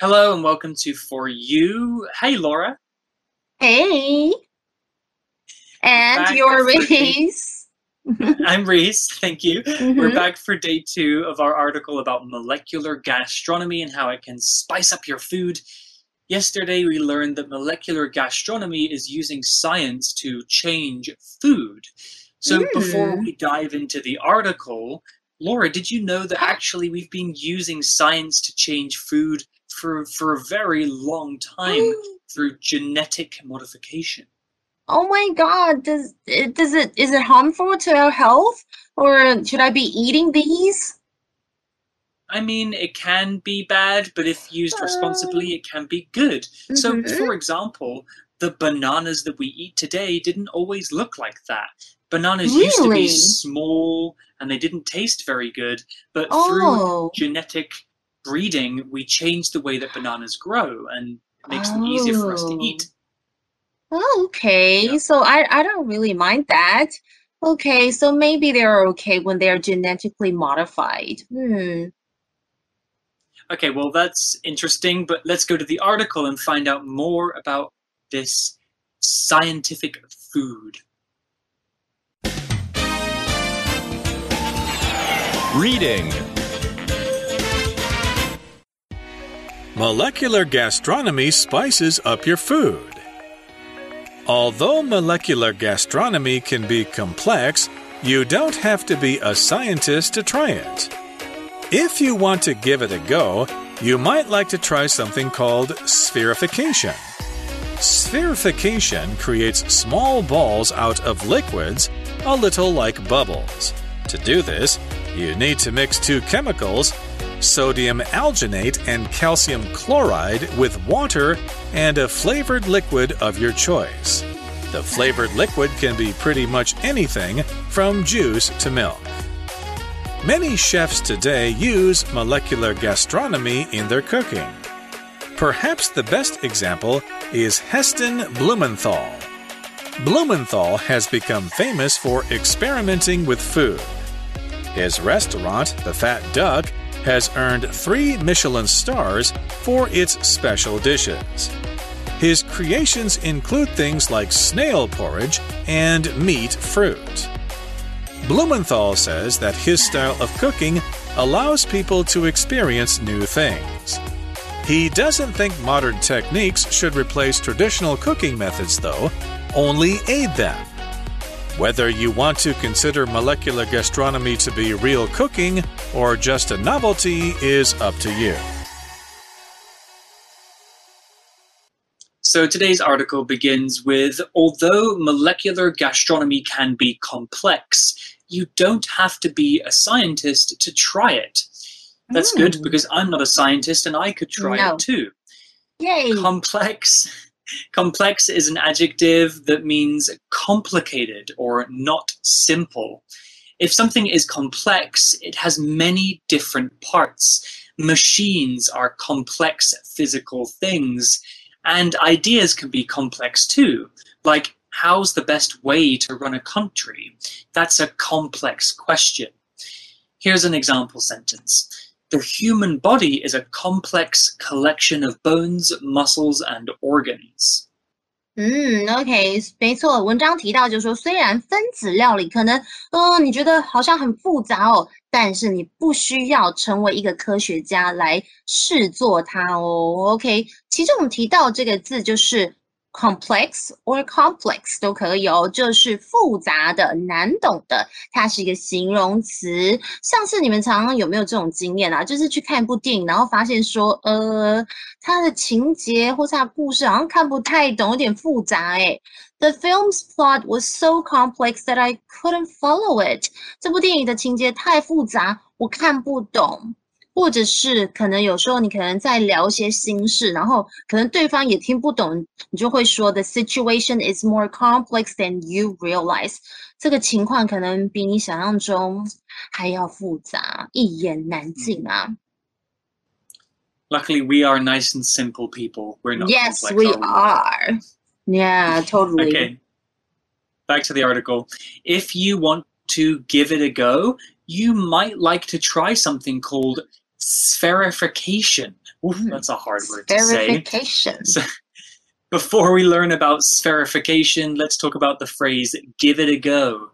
Hello and welcome to For You. Hey, Laura. Hey. And Back your for the- race. I'm Reese. Thank you. We're Mhm. back for day two of our article about molecular gastronomy and how it can spice up your food. Yesterday, we learned that molecular gastronomy is using science to change food. So, before Mm. we dive into the article, Laura, did you know that actually we've been using science to change food for, for a very long time through genetic modification? Oh my God. Does it does it is it harmful to our health? Or should I be eating these? I mean, it can be bad, but if used responsibly, it can be good. So, Mhm. for example, the bananas that we eat today didn't always look like that. Bananas used to be small and they didn't taste very good, but through Oh. genetic breeding, we change the way that bananas grow and it makes them easier for us to eat. Oh, okay. Yeah. So I I don't really mind that. Okay, so maybe they're okay when they're genetically modified. Hmm. Okay, well, that's interesting, but let's go to the article and find out more about this scientific food. Reading Molecular gastronomy spices up your food. Although molecular gastronomy can be complex, you don't have to be a scientist to try it. If you want to give it a go, you might like to try something called spherification. Spherification creates small balls out of liquids, a little like bubbles. To do this, you need to mix two chemicals, sodium alginate and calcium chloride, with water and a flavored liquid of your choice. The flavored liquid can be pretty much anything from juice to milk. Many chefs today use molecular gastronomy in their cooking. Perhaps the best example is Heston Blumenthal. Blumenthal has become famous for experimenting with food. His restaurant, The Fat Duck, has earned three Michelin stars for its special dishes. His creations include things like snail porridge and meat fruit. Blumenthal says that his style of cooking allows people to experience new things. He doesn't think modern techniques should replace traditional cooking methods, though, only aid them. Whether you want to consider molecular gastronomy to be real cooking or just a novelty is up to you. So today's article begins with Although molecular gastronomy can be complex, you don't have to be a scientist to try it. That's good Mm. because I'm not a scientist and I could try No. it too. Yay. Complex. Complex is an adjective that means complicated or not simple. If something is complex, it has many different parts. Machines are complex physical things, and ideas can be complex too. Like, how's the best way to run a country? That's a complex question. Here's an example sentence. The human body is a complex collection of bones, muscles, and organs. 嗯，OK，没错，文章提到就是说，虽然分子料理可能，嗯、你觉得好像很复杂哦，但是你不需要成为一个科学家来试做它哦。OK，其中我们提到这个字就是 complex or complex 都可以哦，就是复杂的、难懂的，它是一个形容词。上次你们常常有没有这种经验啊？就是去看一部电影，然后发现说，呃，它的情节或是它故事好像看不太懂，有点复杂诶。The film's plot was so complex that I couldn't follow it。这部电影的情节太复杂，我看不懂。或者是可能有时候你可能在聊一些心事，然后可能对方也听不懂，你就会说 The situation is more complex than you realize。这个情况可能比你想象中还要复杂，一言难尽啊。 Luckily, we are nice and simple people. We're not Yes, complex, we are we? are. Yeah, totally. Okay. Back to the article. If you want to give it a go, you might like to try something called Spherification. Oof, Mm. That's a hard word to say. So, before we learn about spherification, let's talk about the phrase give it a go.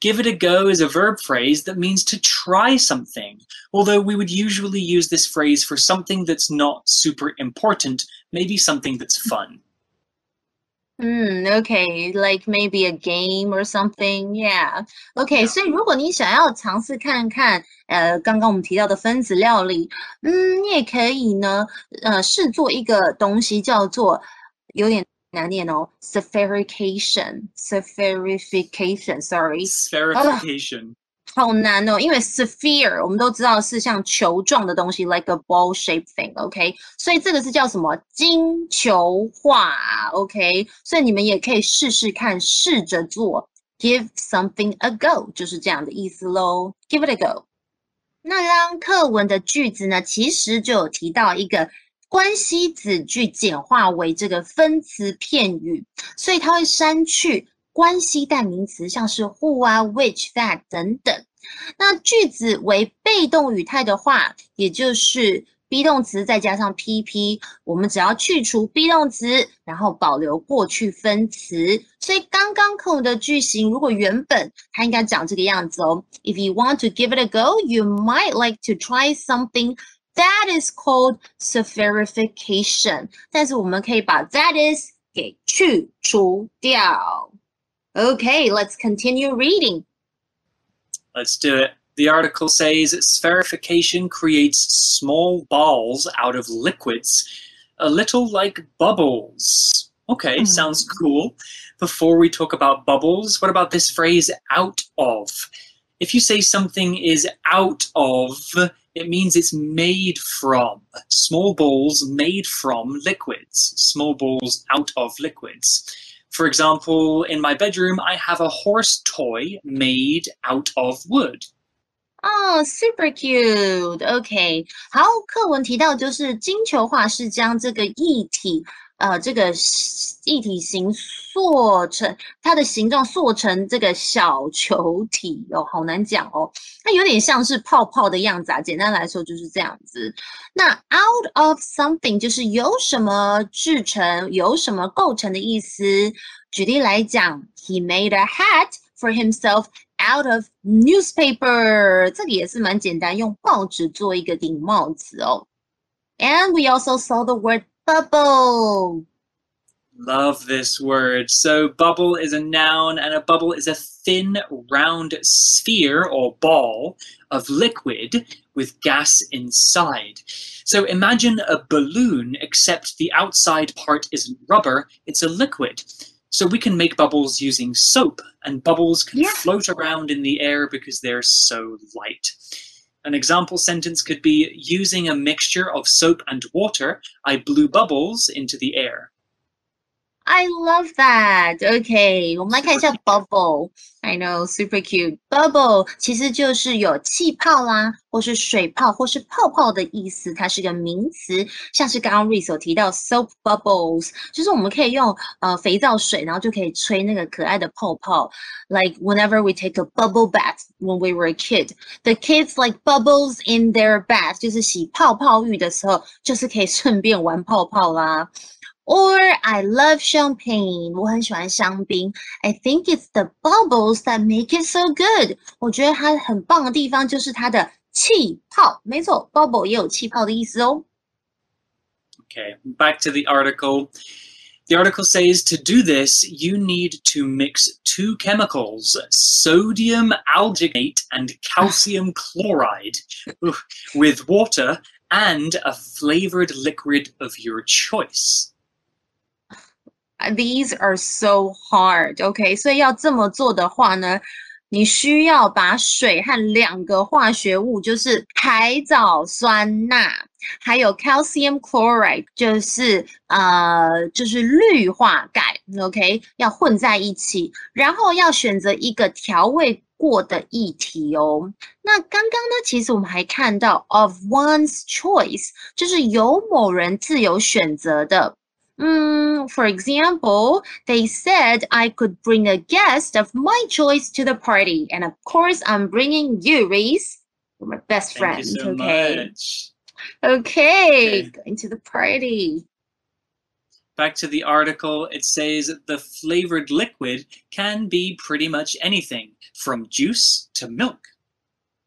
Give it a go is a verb phrase that means to try something, although we would usually use this phrase for something that's not super important, maybe something that's fun. 嗯，OK, like maybe a game or something, yeah. OK， Yeah. 所以如果你想要尝试看看，呃，刚刚我们提到的分子料理，嗯，你也可以呢，呃，试做一个东西叫做有点难念哦，spherification，spherification，sorry， Spherification. 好难哦，因为 sphere 我们都知道是像球状的东西，like a ball shaped thing，OK，、所以这个是叫什么？金球化，OK，所以你们也可以试试看，试着做，give something a go，就是这样的意思喽，give it a go。那刚刚课文的句子呢，其实就有提到一个关系子句简化为这个分词片语，所以它会删去关系代名词，像是 who 啊、which、that 等等。那句子为被动语态的话，也就是 be 动词再加上 PP，我们只要去除 be 动词，然后保留过去分词。所以刚刚课文的句型，如果原本它应该长这个样子哦。If you want to give it a go, you might like to try something that is called severification，。但是我们可以把 that is 给去除掉。Okay, let's continue reading. Let's do it. The article says spherification creates small balls out of liquids, a little like bubbles. Okay, Hmm. sounds cool. Before we talk about bubbles, what about this phrase out of? If you say something is out of, it means it's made from. Small balls made from liquids. Small balls out of liquids. For example, in my bedroom, I have a horse toy made out of wood. 哦、s u p e r cute. OK，好，课文提到就是金球化是将这个液体，呃，这个液体形塑成它的形状塑成这个小球体哦，好难讲哦，它有点像是泡泡的样子啊。简单来说就是这样子。那 out of something 就是由什么制成、由什么构成的意思。举例来讲，He made a hat for himself out of newspaper，这个也是蛮简单，用报纸做一个顶帽子哦。And we also saw the word bubble. Love this word. So, bubble is a noun, and a bubble is a thin, round sphere or ball of liquid with gas inside. So, imagine a balloon, except the outside part isn't rubber, it's a liquid. So, we can make bubbles using soap, and bubbles can Yeah. float around in the air because they're so light. An example sentence could be using a mixture of soap and water, I blew bubbles into the air. I love that. OK，我们来看一下 bubble。I know, super cute. Bubble 其实就是有气泡啦，或是水泡，或是泡泡的意思。它是个名词，像是刚刚 Reese 有提到 soap bubbles，就是我们可以用呃肥皂水，然后就可以吹那个可爱的泡泡。Like whenever we take a bubble bath when we were a kid, the kids like bubbles in their bath，就是洗泡泡浴的时候，就是可以顺便玩泡泡啦。 Or I love champagne. 我很喜欢香槟。I think it's the bubbles that make it so good. 我觉得它很棒的地方就是它的气泡。没错，bubble 也有气泡的意思哦。 Okay, back to the article. The article says to do this, you need to mix two chemicals sodium alginate and calcium chloride oof, with water and a flavored liquid of your choice. These are so hard. OK，所以要这么做的话呢，你需要把水和两个化学物，就是海藻酸钠，还有 calcium chloride，就是呃，就是氯化钙，OK，要混在一起，然后要选择一个调味过的液体哦。那刚刚呢，其实我们还看到 of one's choice，就是由某人自由选择的。Mm, for example, they said I could bring a guest of my choice to the party, and of course, I'm bringing you, Reese. You're my best Thank friend. you so okay. much. Okay. Okay. Going to the party. Back to the article, it says the flavored liquid can be pretty much anything from juice to milk.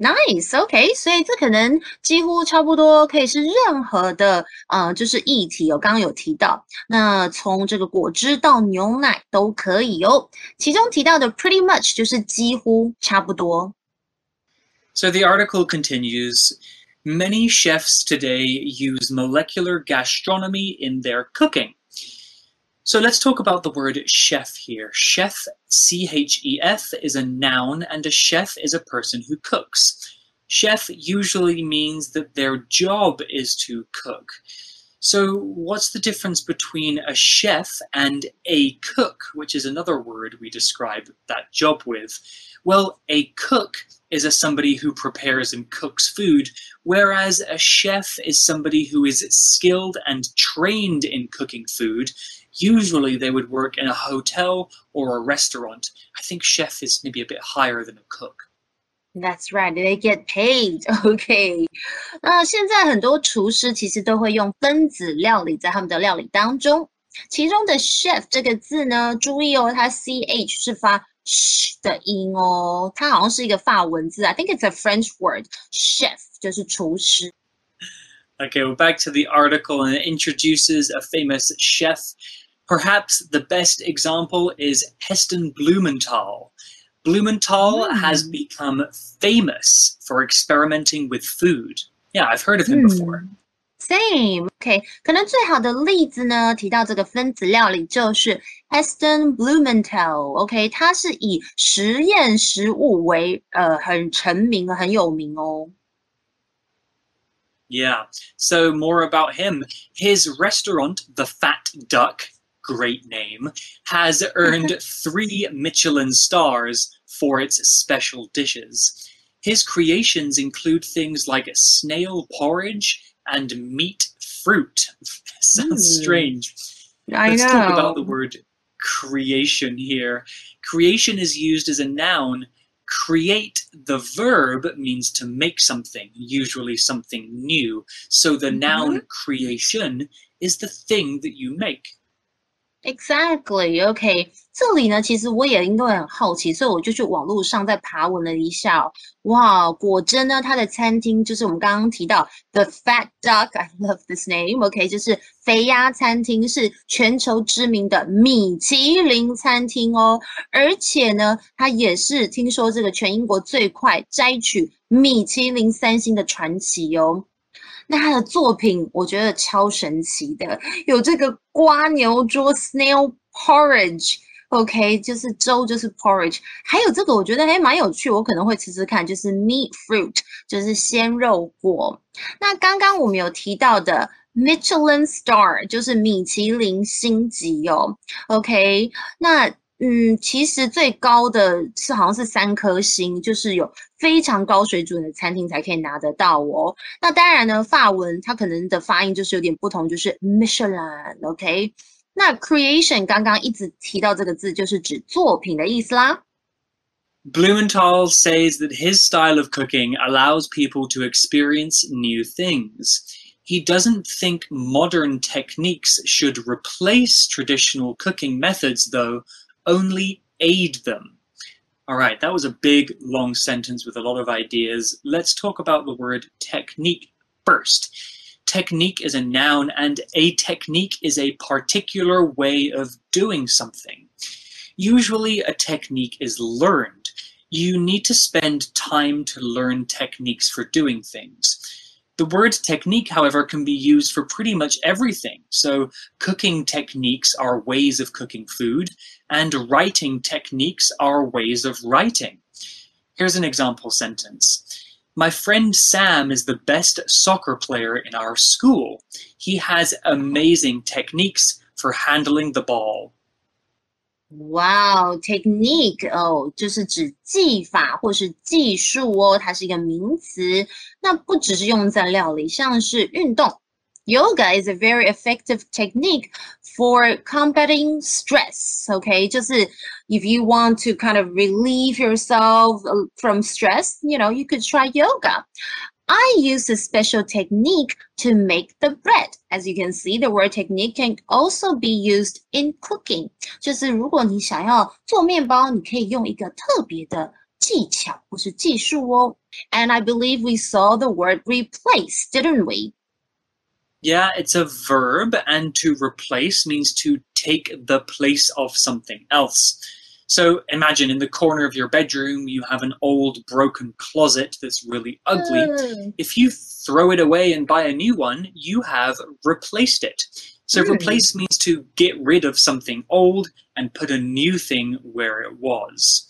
Nice, OK，所以这可能几乎差不多可以是任何的，呃，就是液体哦。刚刚有提到，那从这个果汁到牛奶都可以哦。其中提到的 pretty much 就是几乎差不多。 So the article continues Many chefs today use molecular gastronomy in their cooking. So let's talk about the word chef here. Chef, C H E F, is a noun, and a chef is a person who cooks. Chef usually means that their job is to cook. So, what's the difference between a chef and a cook, which is another word we describe that job with? Well, a cook is a somebody who prepares and cooks food, whereas a chef is somebody who is skilled and trained in cooking food. Usually they would work in a hotel or a restaurant. I think chef is maybe a bit higher than a cook. That's right, they get paid. OK，那现在很多厨师其实都会用分子料理在他们的料理当中，其中的 chef 这个字呢，注意哦，它 ch 是发 sh 的音哦，它好像是一个法文字，I think it's a French word. Chef 就是厨师。 Okay, well, back to the article, and it introduces a famous chef. Perhaps the best example is Heston Blumenthal. Blumenthal has Hmm. become famous for experimenting with food. Yeah, I've heard of him before. Same, OK，可能最好的例子呢，提到这个分子料理就是 Heston Blumenthal，OK，、他是以实验食物为呃很成名、很有名哦。 Yeah. So more about him. His restaurant, the Fat Duck, great name, has earned three Michelin stars for its special dishes. His creations include things like snail porridge and meat fruit. Sounds Mm. strange. I Let's know. talk about the word creation here. Creation is used as a noun. Create, the verb, means to make something, usually something new. So the noun creation is the thing that you make. Exactly, OK。这里呢，其实我也因为很好奇，所以我就去网络上再爬文了一下哦。哇，果真呢，它的餐厅就是我们刚刚提到 The Fat Duck，I love this name，OK，、就是肥鸭餐厅，是全球知名的米其林餐厅哦。而且呢，它也是听说这个全英国最快摘取米其林三星的传奇哦。那他的作品我觉得超神奇的，有这个瓜牛桌 snail porridge，OK，、就是粥就是 porridge，还有这个我觉得还蛮有趣，我可能会吃吃看，就是 meat fruit，就是鲜肉果。那刚刚我们有提到的 Michelin star，就是米其林星级哦，OK，那嗯，其实最高的是好像是三颗星，就是有非常高水准的餐厅才可以拿得到哦。那当然呢，法文它可能的发音就是有点不同，就是 Michelin，OK？、那 creation 刚刚一直提到这个字，就是指作品的意思啦。 Blumenthal says that his style of cooking allows people to experience new things. He doesn't think modern techniques should replace traditional cooking methods, though, only aid them. All right, that was a big, long sentence with a lot of ideas. Let's talk about the word technique first. Technique is a noun, and a technique is a particular way of doing something. Usually, a technique is learned. You need to spend time to learn techniques for doing things. The word technique, however, can be used for pretty much everything. So, cooking techniques are ways of cooking food, and writing techniques are ways of writing. Here's an example sentence My friend Sam is the best soccer player in our school. He has amazing techniques for handling the ball. 哇哦，technique 哦，就是指技法或是技术哦，它是一个名词。 那不只是用在料理，像是运动 Yoga is a very effective technique for combating stress. Okay, just if you want to kind of relieve yourself uh, from stress, you know, you could try yoga. I use a special technique to make the bread. As you can see, the word technique can also be used in cooking. 就是如果你想要做面包，你可以用一个特别的 技巧或是技术哦。And I believe we saw the word replace, didn't we? Yeah, it's a verb, and to replace means to take the place of something else. So imagine in the corner of your bedroom, you have an old broken closet that's really ugly. Mm. If you throw it away and buy a new one, you have replaced it. So Mm. replace means to get rid of something old and put a new thing where it was.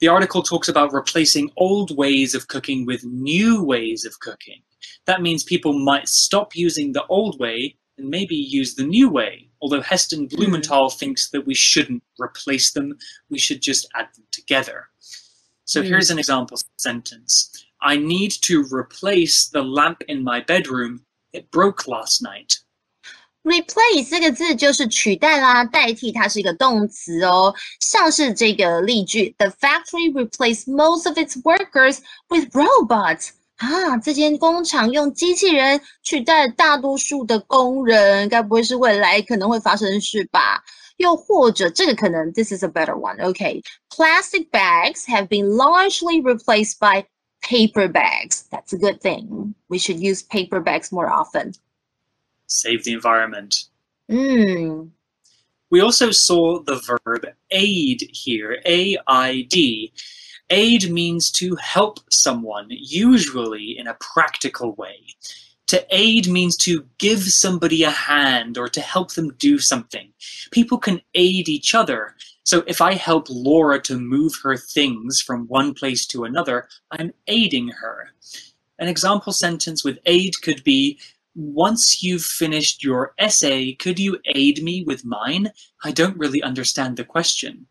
The article talks about replacing old ways of cooking with new ways of cooking. That means people might stop using the old way and maybe use the new way. Although Heston Blumenthal thinks that we shouldn't replace them, we should just add them together. So Mm. here's an example sentence I need to replace the lamp in my bedroom. It broke last night Replace 这个字就是取代啦，代替，它是一个动词哦。像是这个例句：The factory replaced most of its workers with robots。啊，这间工厂用机器人取代了大多数的工人，该不会是未来可能会发生的事吧？又或者这个可能，this is a better one. Okay, plastic bags have been largely replaced by paper bags. That's a good thing. We should use paper bags more often. Save the environment. Mm. We also saw the verb aid here, A I D. Aid means to help someone, usually in a practical way. To aid means to give somebody a hand or to help them do something. People can aid each other. So if I help Laura to move her things from one place to another, I'm aiding her. An example sentence with aid could be once you've finished your essay, could you aid me with mine? I don't really understand the question.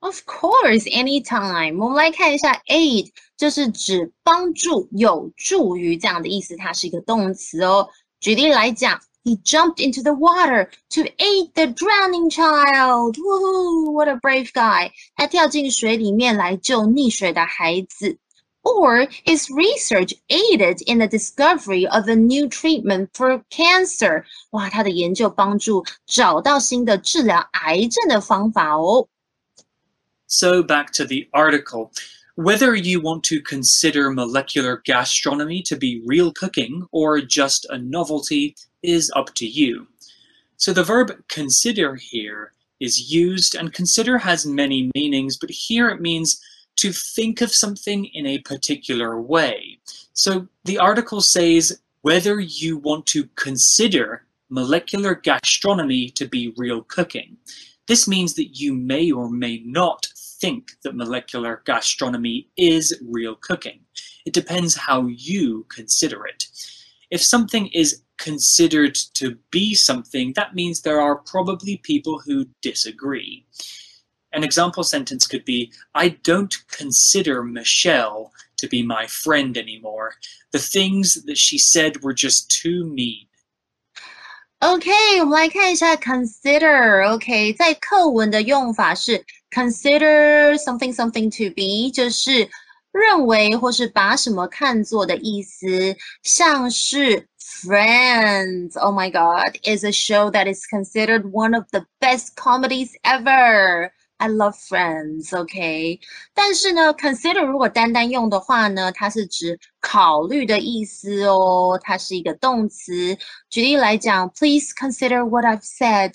Of course, anytime. 我们来看一下，aid 就是指帮助、有助于这样的意思，它是一个动词哦。举例来讲，He jumped into the water to aid the drowning child. Woohoo! What a brave guy! 他跳进水里面来救溺水的孩子。 Or his research aided in the discovery of a new treatment for cancer. 哇，他的研究帮助找到新的治疗癌症的方法哦。 So back to the article. Whether you want to consider molecular gastronomy to be real cooking or just a novelty is up to you. So the verb consider here is used, and consider has many meanings, but here it means to think of something in a particular way. So the article says whether you want to consider molecular gastronomy to be real cooking. This means that you may or may not think that molecular gastronomy is real cooking. It depends how you consider it. If something is considered to be something, that means there are probably people who disagree. An example sentence could be I don't consider Michelle to be my friend anymore. The things that she said were just too mean. OK，我们来看一下 consider。OK，在课文的用法是 consider something something to be，就是认为或是把什么看作的意思，像是 Friends。Oh my God, is a show that is considered one of the best comedies ever. I love Friends, OK。但是呢，consider 如果单单用的话呢，它是指考虑的意思哦，它是一个动词。举例来讲，Please consider what I've said，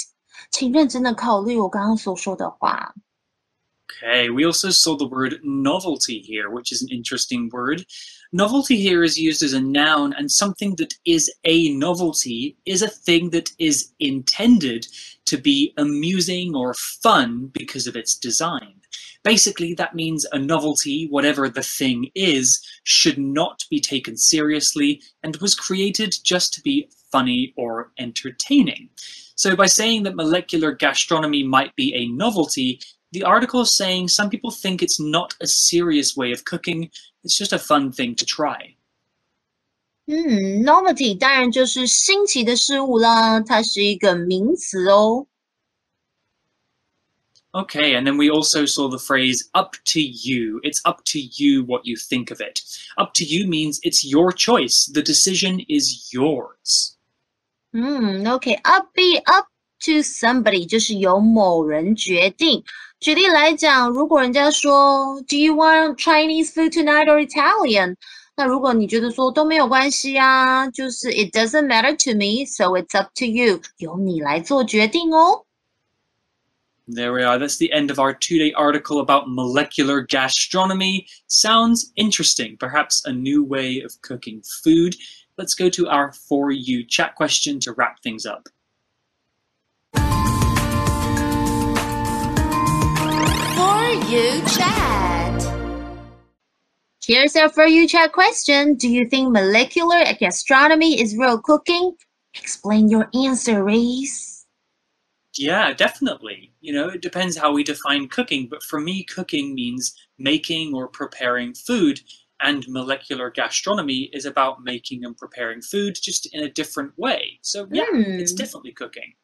请认真的考虑我刚刚所说的话。Okay, we also saw the word novelty here, which is an interesting word. Novelty here is used as a noun, and something that is a novelty is a thing that is intended to be amusing or fun because of its design. Basically, that means a novelty, whatever the thing is, should not be taken seriously and was created just to be funny or entertaining. So, by saying that molecular gastronomy might be a novelty, the article is saying some people think it's not a serious way of cooking, it's just a fun thing to try. 嗯，novelty 当然就是新奇的事物啦，它是一个名词哦。Okay, and then we also saw the phrase up to you. It's up to you what you think of it. Up to you means it's your choice. The decision is yours. 嗯，OK，up、okay, be up to somebody 就是由某人决定。举例来讲，如果人家说 Do you want Chinese food tonight or Italian？那如果你觉得说都没有关系啊，就是 It doesn't matter to me, so it's up to you，由你来做决定哦。There we are. That's the end of our two day article about molecular gastronomy. Sounds interesting. Perhaps a new way of cooking food. Let's go to our For You chat question to wrap things up. For You chat. Here's our For You chat question Do you think molecular gastronomy is real cooking? Explain your answer, Reese. Yeah, definitely. You know, it depends how we define cooking, but for me, cooking means making or preparing food, and molecular gastronomy is about making and preparing food just in a different way. So, yeah, mm. it's hmm. definitely cooking.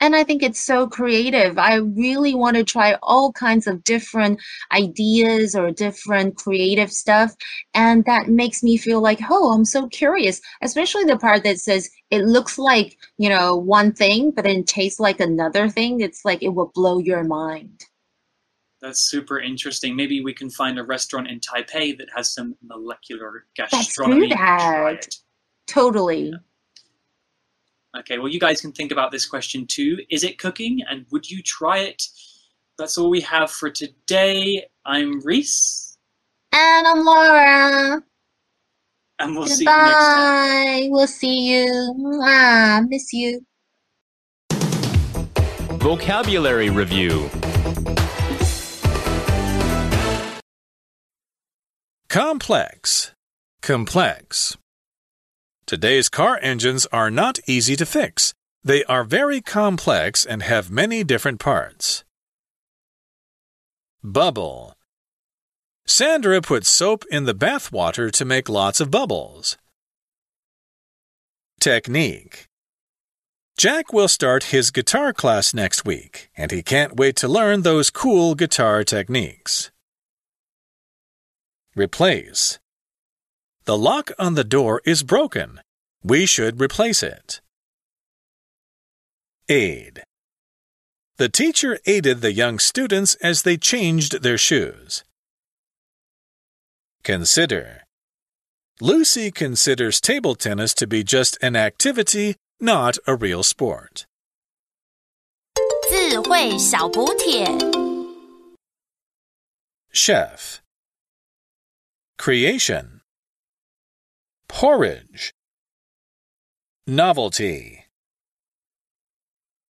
And I think it's so creative. I really want to try all kinds of different ideas or different creative stuff. And that makes me feel like, oh, I'm so curious, especially the part that says it looks like, you know, one thing, but then tastes like another thing. It's like it will blow your mind. That's super interesting. Maybe we can find a restaurant in Taipei that has some molecular gastronomy. Let's do that. Totally. Yeah. Okay, well, you guys can think about this question too. Is it cooking and would you try it? That's all we have for today. I'm Reese. And I'm Laura. And we'll Goodbye. see you next time. We'll see you. Ah, miss you. Vocabulary Review Complex. Complex. Today's car engines are not easy to fix. They are very complex and have many different parts. Bubble. Sandra put soap in the bath water to make lots of bubbles. Technique. Jack will start his guitar class next week, and he can't wait to learn those cool guitar techniques. Replace. The lock on the door is broken. We should replace it. Aid. The teacher aided the young students as they changed their shoes. Consider. Lucy considers table tennis to be just an activity, not a real sport. Chef Creation Porridge. Novelty